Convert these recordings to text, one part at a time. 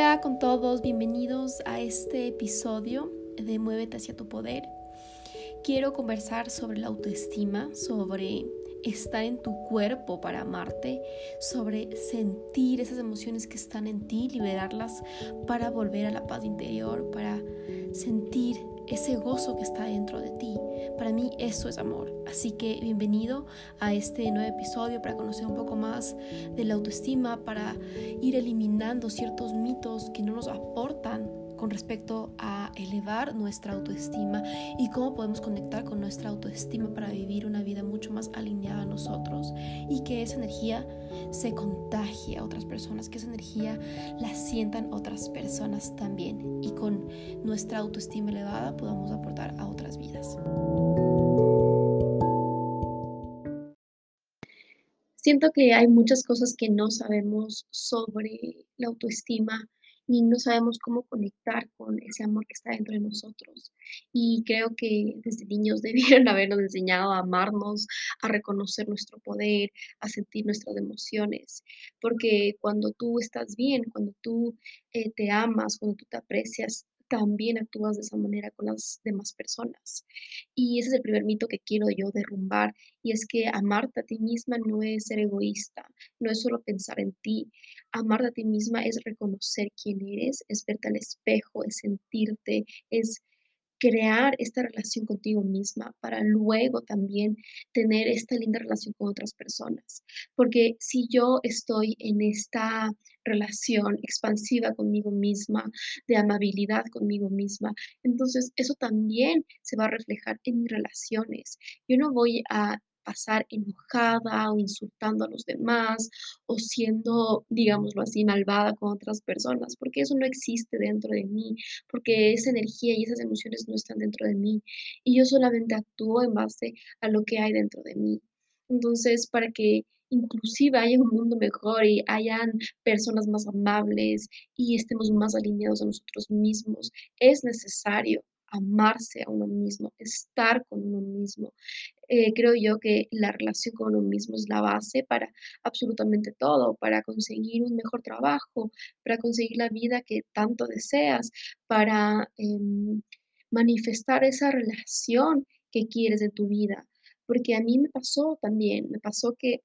Hola con todos, bienvenidos a este episodio de Muévete hacia tu poder. Quiero conversar sobre la autoestima, sobre estar en tu cuerpo para amarte, sobre sentir esas emociones que están en ti, liberarlas para volver a la paz interior, para sentir ese gozo que está dentro de ti. Para mí eso es amor. Así que bienvenido a este nuevo episodio para conocer un poco más de la autoestima, para ir eliminando ciertos mitos que no nos aportan con respecto a elevar nuestra autoestima y cómo podemos conectar con nuestra autoestima para vivir una vida mucho más alineada a nosotros y que esa energía se contagie a otras personas, que esa energía la sientan otras personas también y con nuestra autoestima elevada podamos aportar a otras vidas. Siento que hay muchas cosas que no sabemos sobre la autoestima y no sabemos cómo conectar con ese amor que está dentro de nosotros. Y creo que desde niños debieron habernos enseñado a amarnos, a reconocer nuestro poder, a sentir nuestras emociones, porque cuando tú estás bien, cuando tú eh, te amas, cuando tú te aprecias, también actúas de esa manera con las demás personas. Y ese es el primer mito que quiero yo derrumbar, y es que amarte a ti misma no es ser egoísta, no es solo pensar en ti. Amarte a ti misma es reconocer quién eres, es verte al espejo, es sentirte, es crear esta relación contigo misma para luego también tener esta linda relación con otras personas. Porque si yo estoy en esta relación expansiva conmigo misma, de amabilidad conmigo misma, entonces eso también se va a reflejar en mis relaciones. Yo no voy a pasar enojada o insultando a los demás o siendo, digámoslo así, malvada con otras personas, porque eso no existe dentro de mí, porque esa energía y esas emociones no están dentro de mí y yo solamente actúo en base a lo que hay dentro de mí. Entonces, para que inclusive haya un mundo mejor y hayan personas más amables y estemos más alineados a nosotros mismos, es necesario amarse a uno mismo, estar con uno mismo. Eh, creo yo que la relación con uno mismo es la base para absolutamente todo, para conseguir un mejor trabajo, para conseguir la vida que tanto deseas, para em, manifestar esa relación que quieres en tu vida. Porque a mí me pasó también, me pasó que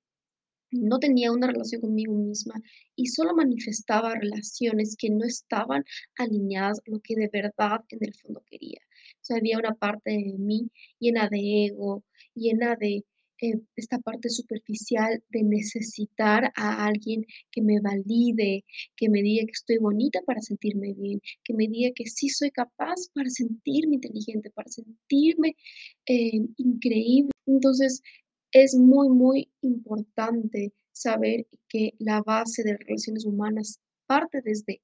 no tenía una relación conmigo misma y solo manifestaba relaciones que no estaban alineadas a lo que de verdad en el fondo quería. Sea, había una parte de mí llena de ego, llena de eh, esta parte superficial de necesitar a alguien que me valide, que me diga que estoy bonita para sentirme bien, que me diga que sí soy capaz para sentirme inteligente, para sentirme eh, increíble. Entonces, es muy, muy importante saber que la base de relaciones humanas parte desde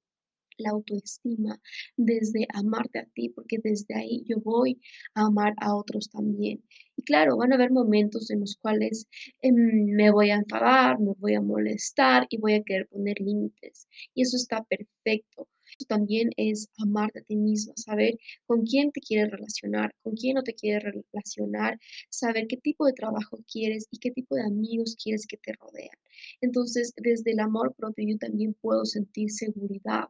la autoestima, desde amarte a ti, porque desde ahí yo voy a amar a otros también. Y claro, van a haber momentos en los cuales em, me voy a enfadar, me voy a molestar y voy a querer poner límites. Y eso está perfecto también es amarte a ti misma, saber con quién te quieres relacionar, con quién no te quieres relacionar, saber qué tipo de trabajo quieres y qué tipo de amigos quieres que te rodean. Entonces, desde el amor propio yo también puedo sentir seguridad.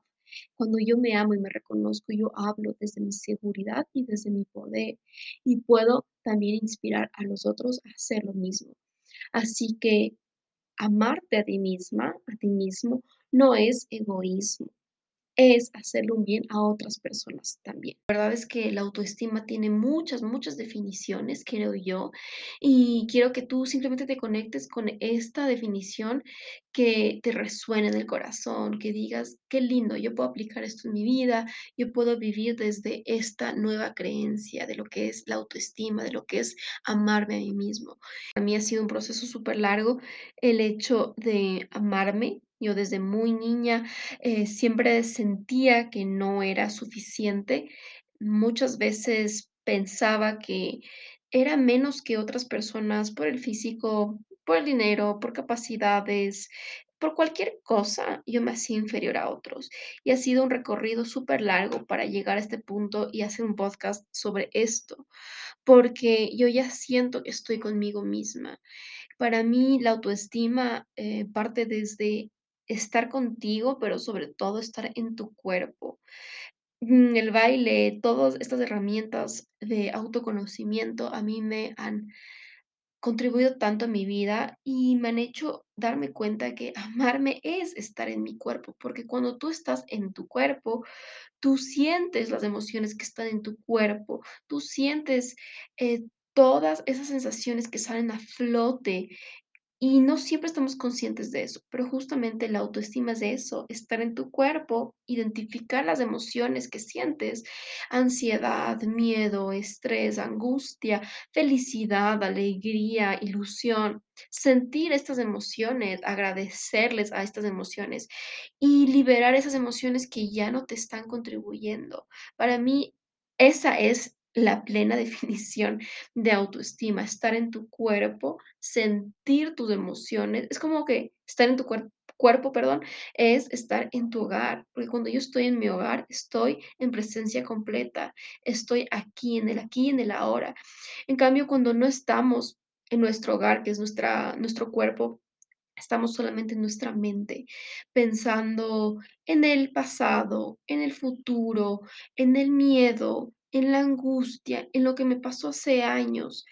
Cuando yo me amo y me reconozco, yo hablo desde mi seguridad y desde mi poder y puedo también inspirar a los otros a hacer lo mismo. Así que amarte a ti misma, a ti mismo, no es egoísmo, es hacerle un bien a otras personas también. La verdad es que la autoestima tiene muchas, muchas definiciones, creo yo, y quiero que tú simplemente te conectes con esta definición que te resuene en el corazón, que digas, qué lindo, yo puedo aplicar esto en mi vida, yo puedo vivir desde esta nueva creencia de lo que es la autoestima, de lo que es amarme a mí mismo. Para mí ha sido un proceso súper largo el hecho de amarme, yo desde muy niña eh, siempre sentía que no era suficiente. Muchas veces pensaba que era menos que otras personas por el físico, por el dinero, por capacidades, por cualquier cosa, yo me hacía inferior a otros. Y ha sido un recorrido súper largo para llegar a este punto y hacer un podcast sobre esto, porque yo ya siento que estoy conmigo misma. Para mí la autoestima eh, parte desde estar contigo, pero sobre todo estar en tu cuerpo. Mm, el baile, todas estas herramientas de autoconocimiento a mí me han contribuido tanto a mi vida y me han hecho darme cuenta que amarme es estar en mi cuerpo, porque cuando tú estás en tu cuerpo, tú sientes las emociones que están en tu cuerpo, tú sientes eh, todas esas sensaciones que salen a flote y no siempre estamos conscientes de eso, pero justamente la autoestima es eso, estar en tu cuerpo, identificar las emociones que sientes, ansiedad, miedo, estrés, angustia, felicidad, alegría, ilusión, sentir estas emociones, agradecerles a estas emociones y liberar esas emociones que ya no te están contribuyendo. Para mí, esa es la plena definición de autoestima, estar en tu cuerpo, sentir tus emociones. Es como que estar en tu cuer- cuerpo, perdón, es estar en tu hogar, porque cuando yo estoy en mi hogar, estoy en presencia completa, estoy aquí, en el aquí en el ahora. En cambio, cuando no estamos en nuestro hogar, que es nuestra, nuestro cuerpo, Estamos solamente en nuestra mente, pensando en el pasado, en el futuro, en el miedo, en la angustia, en lo que me pasó hace años.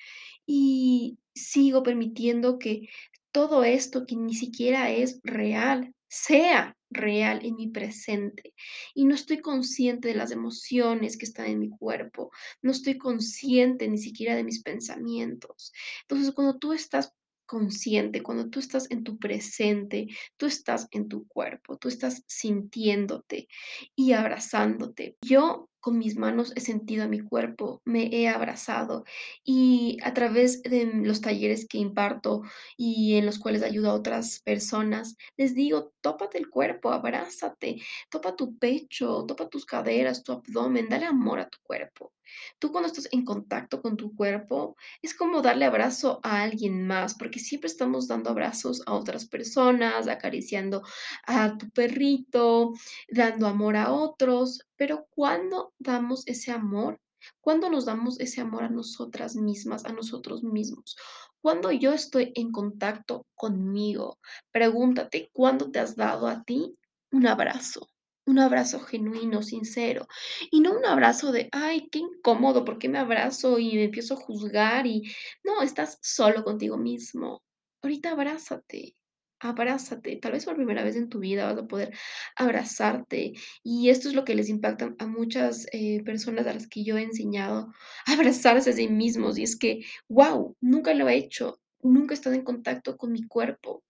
Y sigo permitiendo que todo esto que ni siquiera es real, sea real en mi presente. Y no estoy consciente de las emociones que están en mi cuerpo, no estoy consciente ni siquiera de mis pensamientos. Entonces, cuando tú estás consciente, cuando tú estás en tu presente, tú estás en tu cuerpo, tú estás sintiéndote y abrazándote. Yo con mis manos he sentido a mi cuerpo, me he abrazado y a través de los talleres que imparto y en los cuales ayudo a otras personas, les digo, tópate el cuerpo, abrázate, topa tu pecho, topa tus caderas, tu abdomen, dale amor a tu cuerpo. Tú cuando estás en contacto con tu cuerpo, es como darle abrazo a alguien más, porque siempre estamos dando abrazos a otras personas, acariciando a tu perrito, dando amor a otros, pero ¿cuándo damos ese amor? ¿Cuándo nos damos ese amor a nosotras mismas, a nosotros mismos? Cuando yo estoy en contacto conmigo, pregúntate, ¿cuándo te has dado a ti un abrazo? Un abrazo genuino, sincero, y no un abrazo de, ay, qué incómodo, ¿por qué me abrazo? Y me empiezo a juzgar y no, estás solo contigo mismo. Ahorita abrázate, abrázate. Tal vez por primera vez en tu vida vas a poder abrazarte. Y esto es lo que les impacta a muchas eh, personas a las que yo he enseñado, abrazarse a sí mismos. Y es que, wow, nunca lo he hecho, nunca he estado en contacto con mi cuerpo.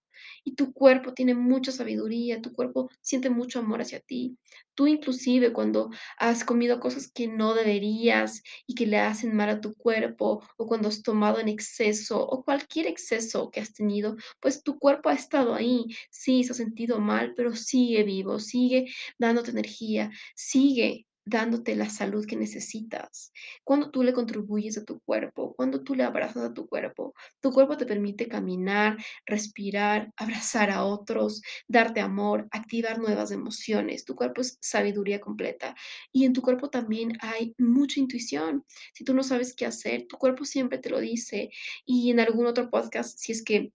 Y tu cuerpo tiene mucha sabiduría, tu cuerpo siente mucho amor hacia ti. Tú inclusive cuando has comido cosas que no deberías y que le hacen mal a tu cuerpo, o cuando has tomado en exceso, o cualquier exceso que has tenido, pues tu cuerpo ha estado ahí. Sí, se ha sentido mal, pero sigue vivo, sigue dándote energía, sigue dándote la salud que necesitas. Cuando tú le contribuyes a tu cuerpo, cuando tú le abrazas a tu cuerpo, tu cuerpo te permite caminar, respirar, abrazar a otros, darte amor, activar nuevas emociones. Tu cuerpo es sabiduría completa y en tu cuerpo también hay mucha intuición. Si tú no sabes qué hacer, tu cuerpo siempre te lo dice y en algún otro podcast, si es que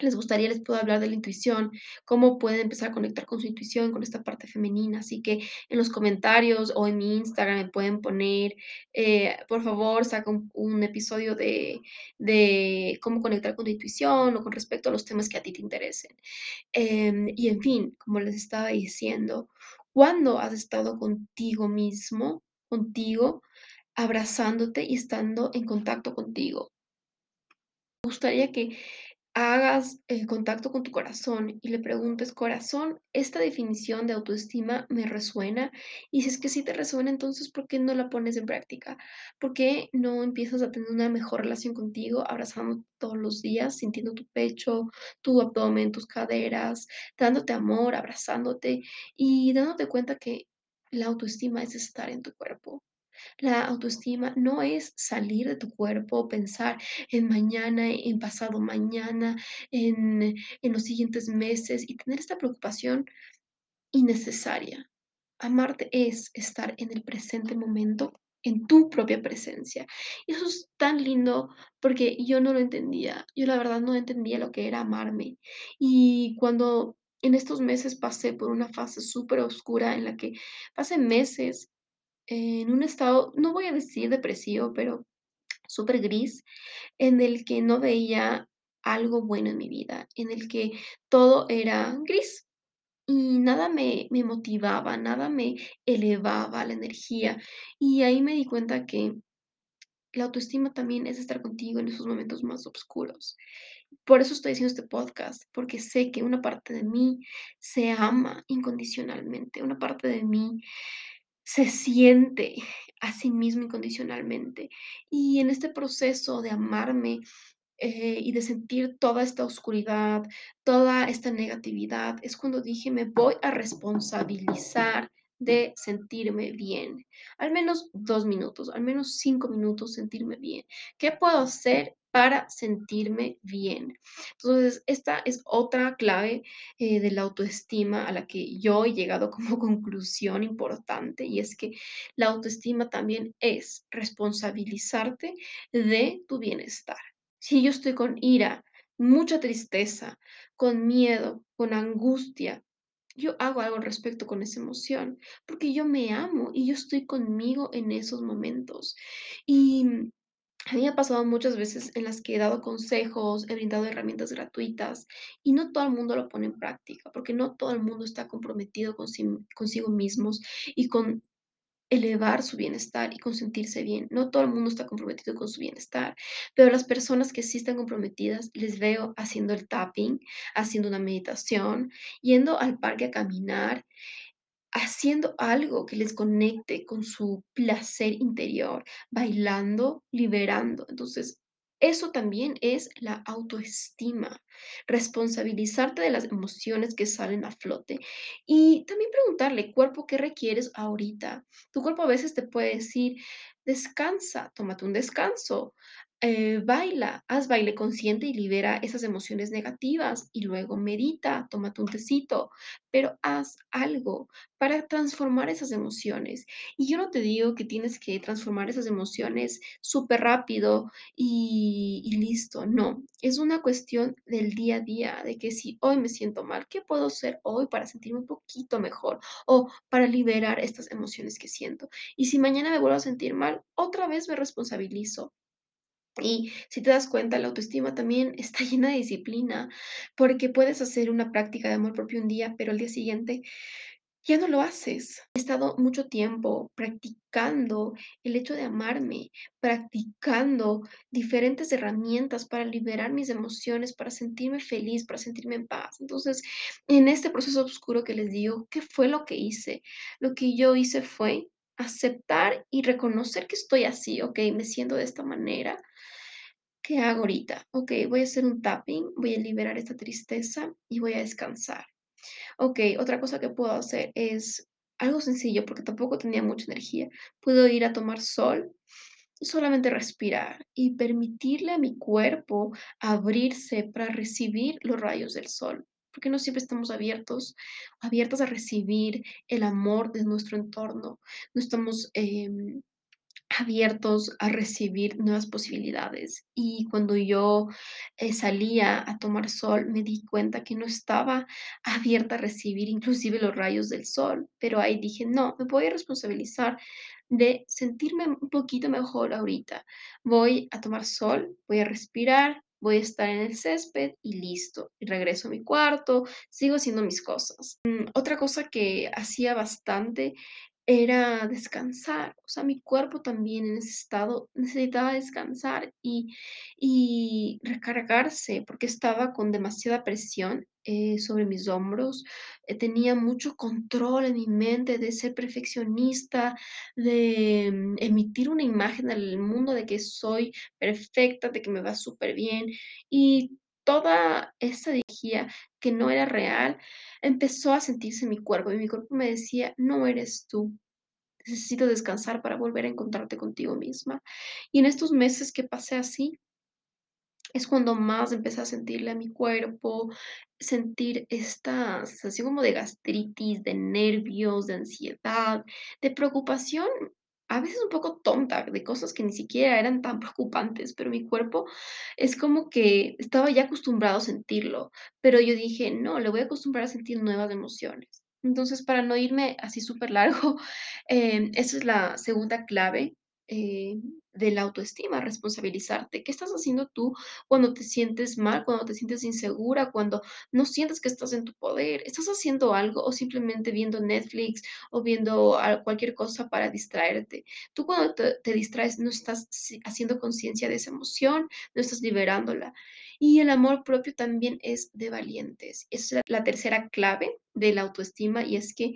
les gustaría, les puedo hablar de la intuición, cómo pueden empezar a conectar con su intuición, con esta parte femenina. Así que en los comentarios o en mi Instagram me pueden poner, eh, por favor, saca un, episodio de, de cómo conectar con tu intuición o con respecto a los temas que a ti te interesen. Em, y en fin, como les estaba diciendo, ¿cuándo has estado contigo mismo, contigo, abrazándote y estando en contacto contigo? Me gustaría que hagas el contacto con tu corazón y le preguntes, corazón, ¿esta definición de autoestima me resuena? Y si es que sí te resuena, entonces, ¿por qué no la pones en práctica? ¿Por qué no empiezas a tener una mejor relación contigo, abrazando todos los días, sintiendo tu pecho, tu abdomen, tus caderas, dándote amor, abrazándote y dándote cuenta que la autoestima es estar en tu cuerpo? La autoestima no es salir de tu cuerpo, pensar en mañana, en pasado mañana, en, en los siguientes meses y tener esta preocupación innecesaria. Amarte es estar en el presente momento, en tu propia presencia. Y eso es tan lindo porque yo no lo entendía. Yo la verdad no entendía lo que era amarme. Y cuando En estos meses pasé por una fase superoscura en la que pasé meses en un estado, no voy a decir depresivo, pero supergris, en el que no veía algo bueno en mi vida, en el que todo era gris y nada me me motivaba, nada me elevaba la energía. Y ahí me di cuenta que la autoestima también es estar contigo en esos momentos más oscuros. Por eso estoy haciendo este podcast, porque sé que una parte de mí se ama incondicionalmente, una parte de mí se siente a sí mismo incondicionalmente. Y en este proceso de amarme, eh, y de sentir toda esta oscuridad, toda esta negatividad, es cuando dije: "Me voy a responsabilizar de sentirme bien". Al menos 2 minutos, al menos 5 minutos sentirme bien. ¿Qué puedo hacer para sentirme bien? Entonces, esta es otra clave, eh, de la autoestima a la que yo he llegado como conclusión importante, y es que la autoestima también es responsabilizarte de tu bienestar. Si yo estoy con ira, mucha tristeza, con miedo, con angustia, yo hago algo al respecto con esa emoción, porque yo me amo y yo estoy conmigo en esos momentos. Y a mí me ha pasado muchas veces en las que he dado consejos, he brindado herramientas gratuitas y no todo el mundo lo pone en práctica, porque no todo el mundo está comprometido con consigo mismos y con elevar su bienestar y con sentirse bien. No todo el mundo está comprometido con su bienestar, pero las personas que sí están comprometidas, les veo haciendo el tapping, haciendo una meditación, yendo al parque a caminar haciendo algo que les conecte con su placer interior, bailando, liberando. Entonces, eso también es la autoestima, responsabilizarte de las emociones que salen a flote y también preguntarle, cuerpo, ¿qué requieres ahorita? Tu cuerpo a veces te puede decir, descansa, tómate un descanso, eh, baila, haz baile consciente y libera esas emociones negativas y luego medita, tómate un tecito, pero haz algo para transformar esas emociones. Y yo no te digo que tienes que transformar esas emociones súper rápido y, y listo, no, es una cuestión del día a día, de que si hoy me siento mal, ¿qué puedo hacer hoy para sentirme un poquito mejor o para liberar estas emociones que siento? Y si mañana me vuelvo a sentir mal, otra vez me responsabilizo. Y si te das cuenta, la autoestima también está llena de disciplina, porque puedes hacer una práctica de amor propio un día, pero al día siguiente ya no lo haces. He estado mucho tiempo practicando el hecho de amarme, practicando diferentes herramientas para liberar mis emociones, para sentirme feliz, para sentirme en paz. Entonces, en este proceso oscuro que les digo, ¿qué fue lo que hice? Lo que yo hice fue aceptar y reconocer que estoy así, ok, me siento de esta manera. ¿Qué hago ahorita? Ok, voy a hacer un tapping, voy a liberar esta tristeza y voy a descansar. Okey, otra cosa que puedo hacer es algo sencillo, porque tampoco tenía mucha energía. Puedo ir a tomar sol y solamente respirar y permitirle a mi cuerpo abrirse para recibir los rayos del sol, porque no siempre estamos abiertos abiertas a recibir el amor de nuestro entorno. No estamos, em abiertos a recibir nuevas posibilidades. Y cuando yo, eh, salía a tomar sol, me di cuenta que no estaba abierta a recibir inclusive los rayos del sol, pero ahí dije: "No, me voy a responsabilizar de sentirme un poquito mejor ahorita. Voy a tomar sol, voy a respirar, voy a estar en el césped y listo". Y regreso a mi cuarto, sigo haciendo mis cosas. Mm, otra cosa que hacía bastante era descansar, o sea, mi cuerpo también en ese estado necesitaba descansar y y recargarse, porque estaba con demasiada presión, eh, sobre mis hombros, eh, tenía mucho control en mi mente de ser perfeccionista, de, mm, emitir una imagen al mundo de que soy perfecta, de que me va súper bien y toda esa energía que no era real, empezó a sentirse en mi cuerpo, y mi cuerpo me decía: "No eres tú". Necesito descansar para volver a encontrarte contigo misma. Y en estos meses que pasé así, es cuando más empecé a sentirle a mi cuerpo, sentir esta sensación como de gastritis, de nervios, de ansiedad, de preocupación a veces un poco tonta, de cosas que ni siquiera eran tan preocupantes, pero mi cuerpo es como que estaba ya acostumbrado a sentirlo, pero yo dije: "No, le voy a acostumbrar a sentir nuevas emociones". Entonces, para no irme así superlargo, em, esa es la segunda clave, eh, de la autoestima, responsabilizarte. ¿Qué estás haciendo tú cuando te sientes mal, cuando te sientes insegura, cuando no sientes que estás en tu poder? ¿Estás haciendo algo o simplemente viendo Netflix o viendo cualquier cosa para distraerte? Tú cuando te distraes no estás haciendo conciencia de esa emoción, no estás liberándola. Y el amor propio también es de valientes. Esa es la tercera clave de la autoestima, y es que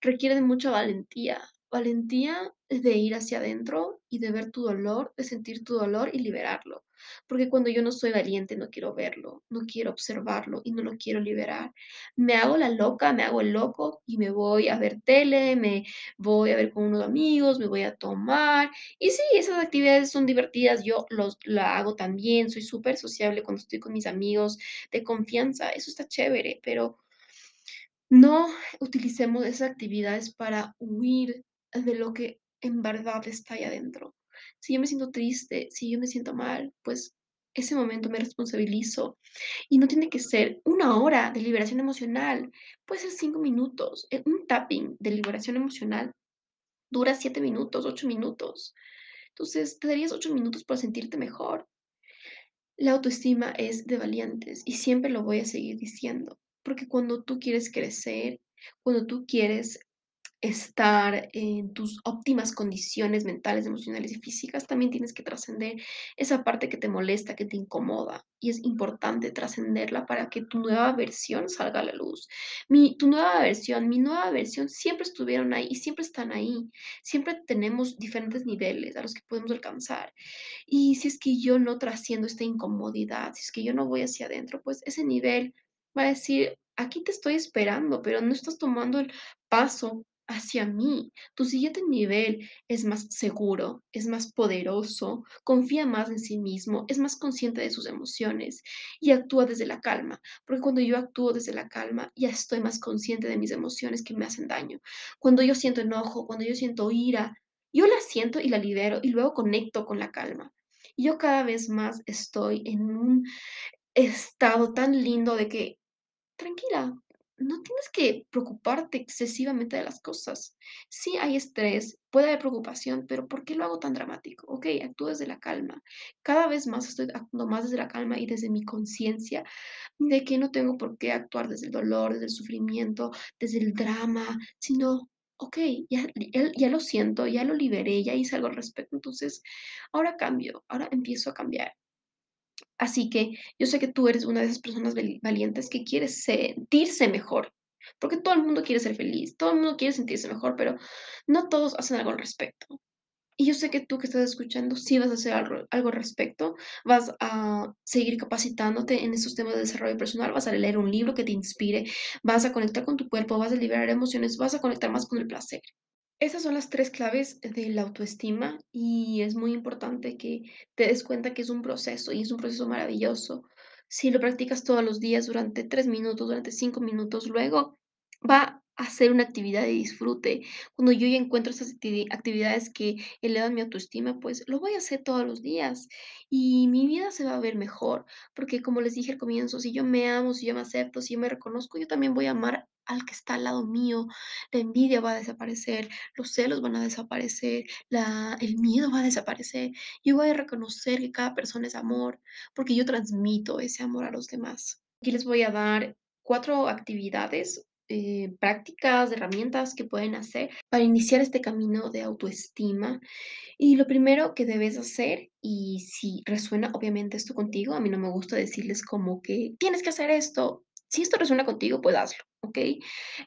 requiere de mucha valentía. Valentía de ir hacia adentro y de ver tu dolor, de sentir tu dolor y liberarlo. Porque cuando yo no soy valiente, no quiero verlo, no quiero observarlo y no lo quiero liberar. Me hago la loca, me hago el loco y me voy a ver tele, me voy a ver con unos amigos, me voy a tomar. Y sí, esas actividades son divertidas, yo los la hago también, soy súper sociable cuando estoy con mis amigos de confianza, eso está chévere, pero no utilicemos esas actividades para huir de lo que en verdad está ahí adentro. Si yo me siento triste, si yo me siento mal, pues ese momento me responsabilizo y no tiene que ser una hora de liberación emocional, puede ser 5 minutos. Eh, un tapping de liberación emocional dura 7 minutos, 8 minutos. Entonces, te darías 8 minutos para sentirte mejor. La autoestima es de valientes y siempre lo voy a seguir diciendo, porque cuando tú quieres crecer, cuando tú quieres estar en tus óptimas condiciones mentales, emocionales y físicas, también tienes que trascender esa parte que te molesta, que te incomoda. Y es importante trascenderla para que tu nueva versión salga a la luz. Mi, tu nueva versión, mi nueva versión siempre estuvieron ahí y siempre están ahí. Siempre tenemos diferentes niveles a los que podemos alcanzar. Y si es que yo no trasciendo esta incomodidad, si es que yo no voy hacia adentro, pues ese nivel va a decir, aquí te estoy esperando, pero no estás tomando el paso hacia mí. Tu siguiente nivel es más seguro, es más poderoso, confía más en sí mismo, es más consciente de sus emociones y actúa desde la calma, porque cuando yo actúo desde la calma, ya estoy más consciente de mis emociones que me hacen daño. Cuando yo siento enojo, cuando yo siento ira, yo la siento y la libero y luego conecto con la calma. Y yo cada vez más estoy en un estado tan lindo de que, tranquila, no tienes que preocuparte excesivamente de las cosas. Sí hay estrés, puede haber preocupación, pero ¿por qué lo hago tan dramático? Ok, actúo desde la calma. Cada vez más estoy actuando más desde la calma y desde mi conciencia de que no tengo por qué actuar desde el dolor, desde el sufrimiento, desde el drama, sino, ok, ya, ya, ya lo siento, ya lo liberé, ya hice algo al respecto, entonces ahora cambio, ahora empiezo a cambiar. Así que yo sé que tú eres una de esas personas vali- valientes que quiere sentirse mejor, porque todo el mundo quiere ser feliz, todo el mundo quiere sentirse mejor, pero no todos hacen algo al respecto. Y yo sé que tú que estás escuchando, sí vas a hacer algo, algo al respecto, vas a seguir capacitándote en estos temas de desarrollo personal, vas a leer un libro que te inspire, vas a conectar con tu cuerpo, vas a liberar emociones, vas a conectar más con el placer. Esas son las 3 claves de la autoestima, y es muy importante que te des cuenta que es un proceso, y es un proceso maravilloso. Si lo practicas todos los días durante 3 minutos, durante 5 minutos, luego va a ser una actividad de disfrute. Cuando yo ya encuentro esas activi actividades que elevan mi autoestima, pues lo voy a hacer todos los días, y mi vida se va a ver mejor, porque como les dije al comienzo, si yo me amo, si yo me acepto, si yo me reconozco, yo también voy a amar al que está al lado mío. La envidia va a desaparecer, los celos van a desaparecer, el miedo va a desaparecer. Yo voy a reconocer que cada persona es amor, porque yo transmito ese amor a los demás. Aquí les voy a dar cuatro actividades eh, prácticas, herramientas que pueden hacer para iniciar este camino de autoestima. Y lo primero que debes hacer, y si resuena obviamente esto contigo, a mí no me gusta decirles como que tienes que hacer esto. Si esto resuena contigo, pues hazlo, ¿ok?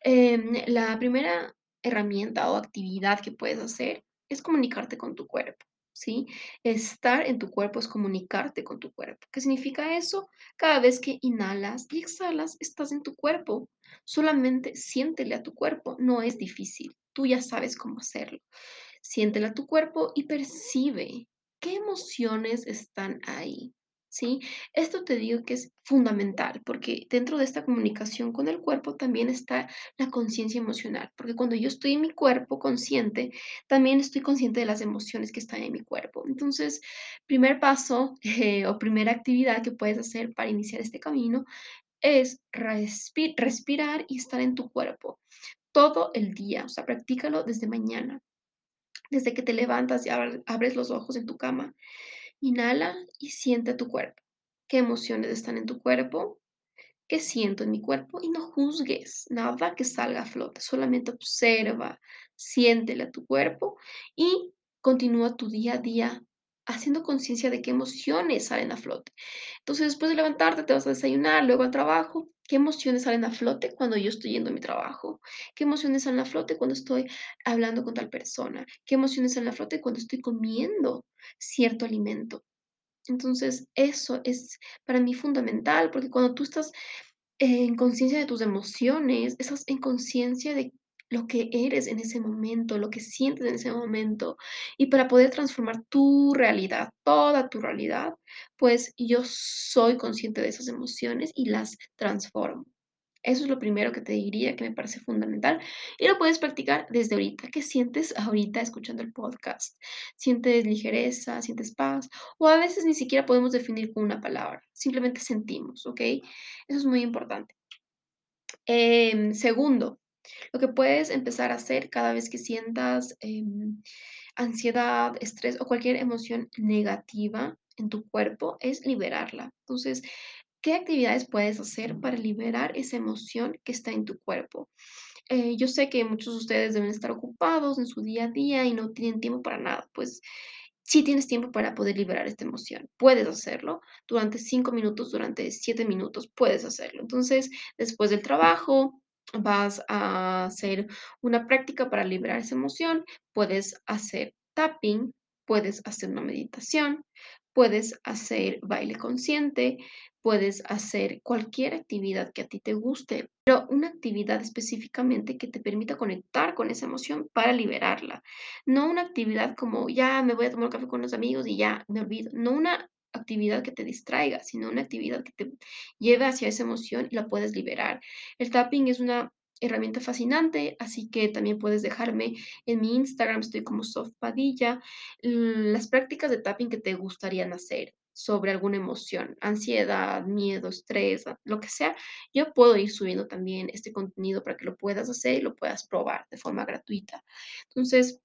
Em, la primera herramienta o actividad que puedes hacer es comunicarte con tu cuerpo, ¿sí? Estar en tu cuerpo es comunicarte con tu cuerpo. ¿Qué significa eso? Cada vez que inhalas y exhalas, estás en tu cuerpo. Solamente siéntele a tu cuerpo, no es difícil. Tú ya sabes cómo hacerlo. Siéntele a tu cuerpo y percibe qué emociones están ahí. ¿Sí? Esto te digo que es fundamental, porque dentro de esta comunicación con el cuerpo también está la conciencia emocional, porque cuando yo estoy en mi cuerpo consciente, también estoy consciente de las emociones que están en mi cuerpo. Entonces, primer paso o primera actividad que puedes hacer para iniciar este camino es respi- respirar y estar en tu cuerpo todo el día, o sea, practícalo desde mañana, desde que te levantas y abres los ojos en tu cama. Inhala y siente tu cuerpo. ¿Qué emociones están en tu cuerpo? ¿Qué siento en mi cuerpo? Y no juzgues nada que salga a flote, solamente observa, siéntele a tu cuerpo y continúa tu día a día haciendo conciencia de qué emociones salen a flote. Entonces, después de levantarte, te vas a desayunar, luego al trabajo. ¿Qué emociones salen a flote cuando yo estoy yendo a mi trabajo? ¿Qué emociones salen a flote cuando estoy hablando con tal persona? ¿Qué emociones salen a flote cuando estoy comiendo cierto alimento? Entonces, eso es para mí fundamental, porque cuando tú estás en conciencia de tus emociones, estás en conciencia de lo que eres en ese momento, lo que sientes en ese momento, y para poder transformar tu realidad, toda tu realidad, pues yo soy consciente de esas emociones y las transformo. Eso es lo primero que te diría que me parece fundamental y lo puedes practicar desde ahorita. ¿Qué sientes ahorita escuchando el podcast? ¿Sientes ligereza? ¿Sientes paz? O a veces ni siquiera podemos definir con una palabra, simplemente sentimos, ¿ok? Eso es muy importante. Em, segundo, lo que puedes empezar a hacer cada vez que sientas em, ansiedad, estrés o cualquier emoción negativa en tu cuerpo es liberarla. Entonces, ¿qué actividades puedes hacer para liberar esa emoción que está en tu cuerpo? Eh, yo sé que muchos de ustedes deben estar ocupados en su día a día y no tienen tiempo para nada, pues sí tienes tiempo para poder liberar esta emoción. Puedes hacerlo durante cinco minutos, durante siete minutos, puedes hacerlo. Entonces, después del trabajo, vas a hacer una práctica para liberar esa emoción. Puedes hacer tapping, puedes hacer una meditación, puedes hacer baile consciente, puedes hacer cualquier actividad que a ti te guste, pero una actividad específicamente que te permita conectar con esa emoción para liberarla. No una actividad como ya me voy a tomar un café con los amigos y ya me olvido. No una actividad que te distraiga, sino una actividad que te lleve hacia esa emoción y la puedes liberar. El tapping es una herramienta fascinante, así que también puedes dejarme en mi Instagram, estoy como Sof Padilla, l- las prácticas de tapping que te gustarían hacer sobre alguna emoción, ansiedad, miedo, estrés, lo que sea, yo puedo ir subiendo también este contenido para que lo puedas hacer y lo puedas probar de forma gratuita. Entonces,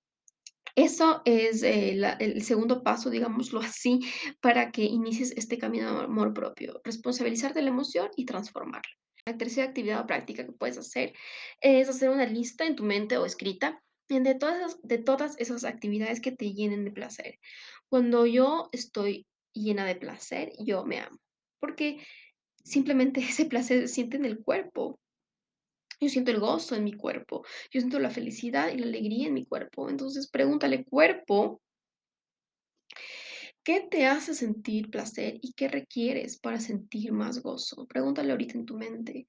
eso es, eh, el segundo paso, digámoslo así, para que inicies este camino de amor propio, responsabilizarte de la emoción y transformarla. La tercera actividad o práctica que puedes hacer es hacer una lista en tu mente o escrita de de todas esas actividades que te llenen de placer. Cuando yo estoy llena de placer, yo me amo, porque simplemente ese placer se siente en el cuerpo. Yo siento el gozo en mi cuerpo, yo siento la felicidad y la alegría en mi cuerpo. Entonces, pregúntale, cuerpo, ¿qué te hace sentir placer y qué requieres para sentir más gozo? Pregúntale ahorita en tu mente,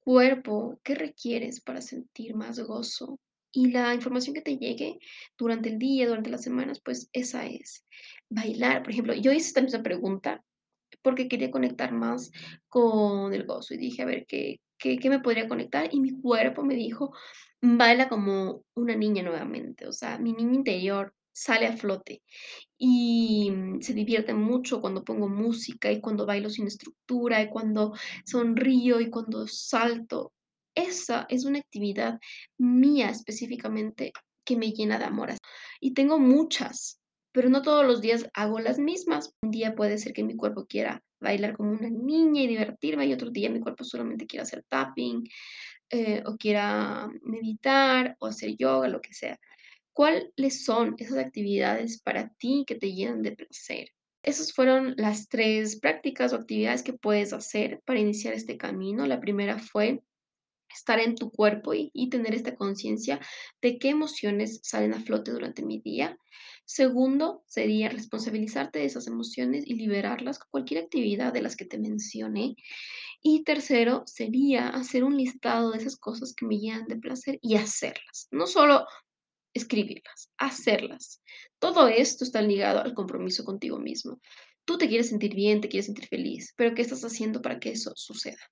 cuerpo, ¿qué requieres para sentir más gozo? Y la información que te llegue durante el día, durante las semanas, pues esa es. Bailar, por ejemplo, yo hice esta misma pregunta porque quería conectar más con el gozo y dije, a ver, ¿qué, qué, qué me podría conectar? Y mi cuerpo me dijo, baila como una niña nuevamente, o sea, mi niña interior sale a flote y mm, se divierte mucho cuando pongo música y cuando bailo sin estructura y cuando sonrío y cuando salto. Esa es una actividad mía específicamente que me llena de amor. Y tengo muchas, pero no todos los días hago las mismas. Un día puede ser que mi cuerpo quiera bailar como una niña y divertirme y otro día mi cuerpo solamente quiera hacer tapping eh, o quiera meditar o hacer yoga, lo que sea. ¿Cuáles son esas actividades para ti que te llenan de placer? Esas fueron las tres prácticas o actividades que puedes hacer para iniciar este camino. La primera fue estar en tu cuerpo y, y tener esta conciencia de qué emociones salen a flote durante mi día. Segundo, sería responsabilizarte de esas emociones y liberarlas con cualquier actividad de las que te mencioné. Y tercero, sería hacer un listado de esas cosas que me llenan de placer y hacerlas. No solo escribirlas, hacerlas. Todo esto está ligado al compromiso contigo mismo. Tú te quieres sentir bien, te quieres sentir feliz, pero ¿qué estás haciendo para que eso suceda?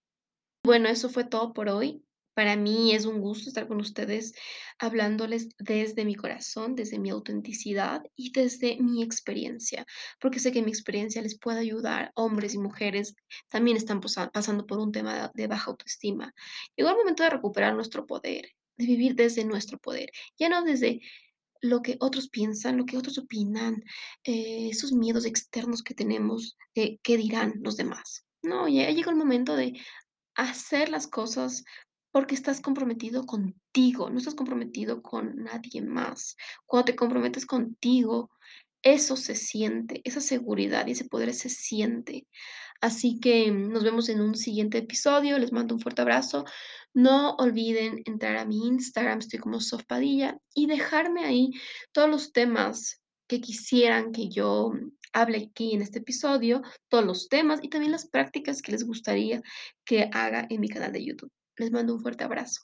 Bueno, eso fue todo por hoy. Para mí es un gusto estar con ustedes hablándoles desde mi corazón, desde mi autenticidad y desde mi experiencia, porque sé que mi experiencia les puede ayudar. Hombres y mujeres también están pasando por un tema de baja autoestima. Llegó el momento de recuperar nuestro poder, de vivir desde nuestro poder, ya no desde lo que otros piensan, lo que otros opinan, eh, esos miedos externos que tenemos de qué dirán los demás. No, ya llegó el momento de hacer las cosas porque estás comprometido contigo, no estás comprometido con nadie más. Cuando te comprometes contigo, eso se siente, esa seguridad y ese poder se siente. Así que mm, nos vemos en un siguiente episodio. Les mando un fuerte abrazo. No olviden entrar a mi Instagram, estoy como Sofpadilla, y dejarme ahí todos los temas que quisieran que yo mm, hable aquí en este episodio, todos los temas y también las prácticas que les gustaría que haga en mi canal de YouTube. Les mando un fuerte abrazo.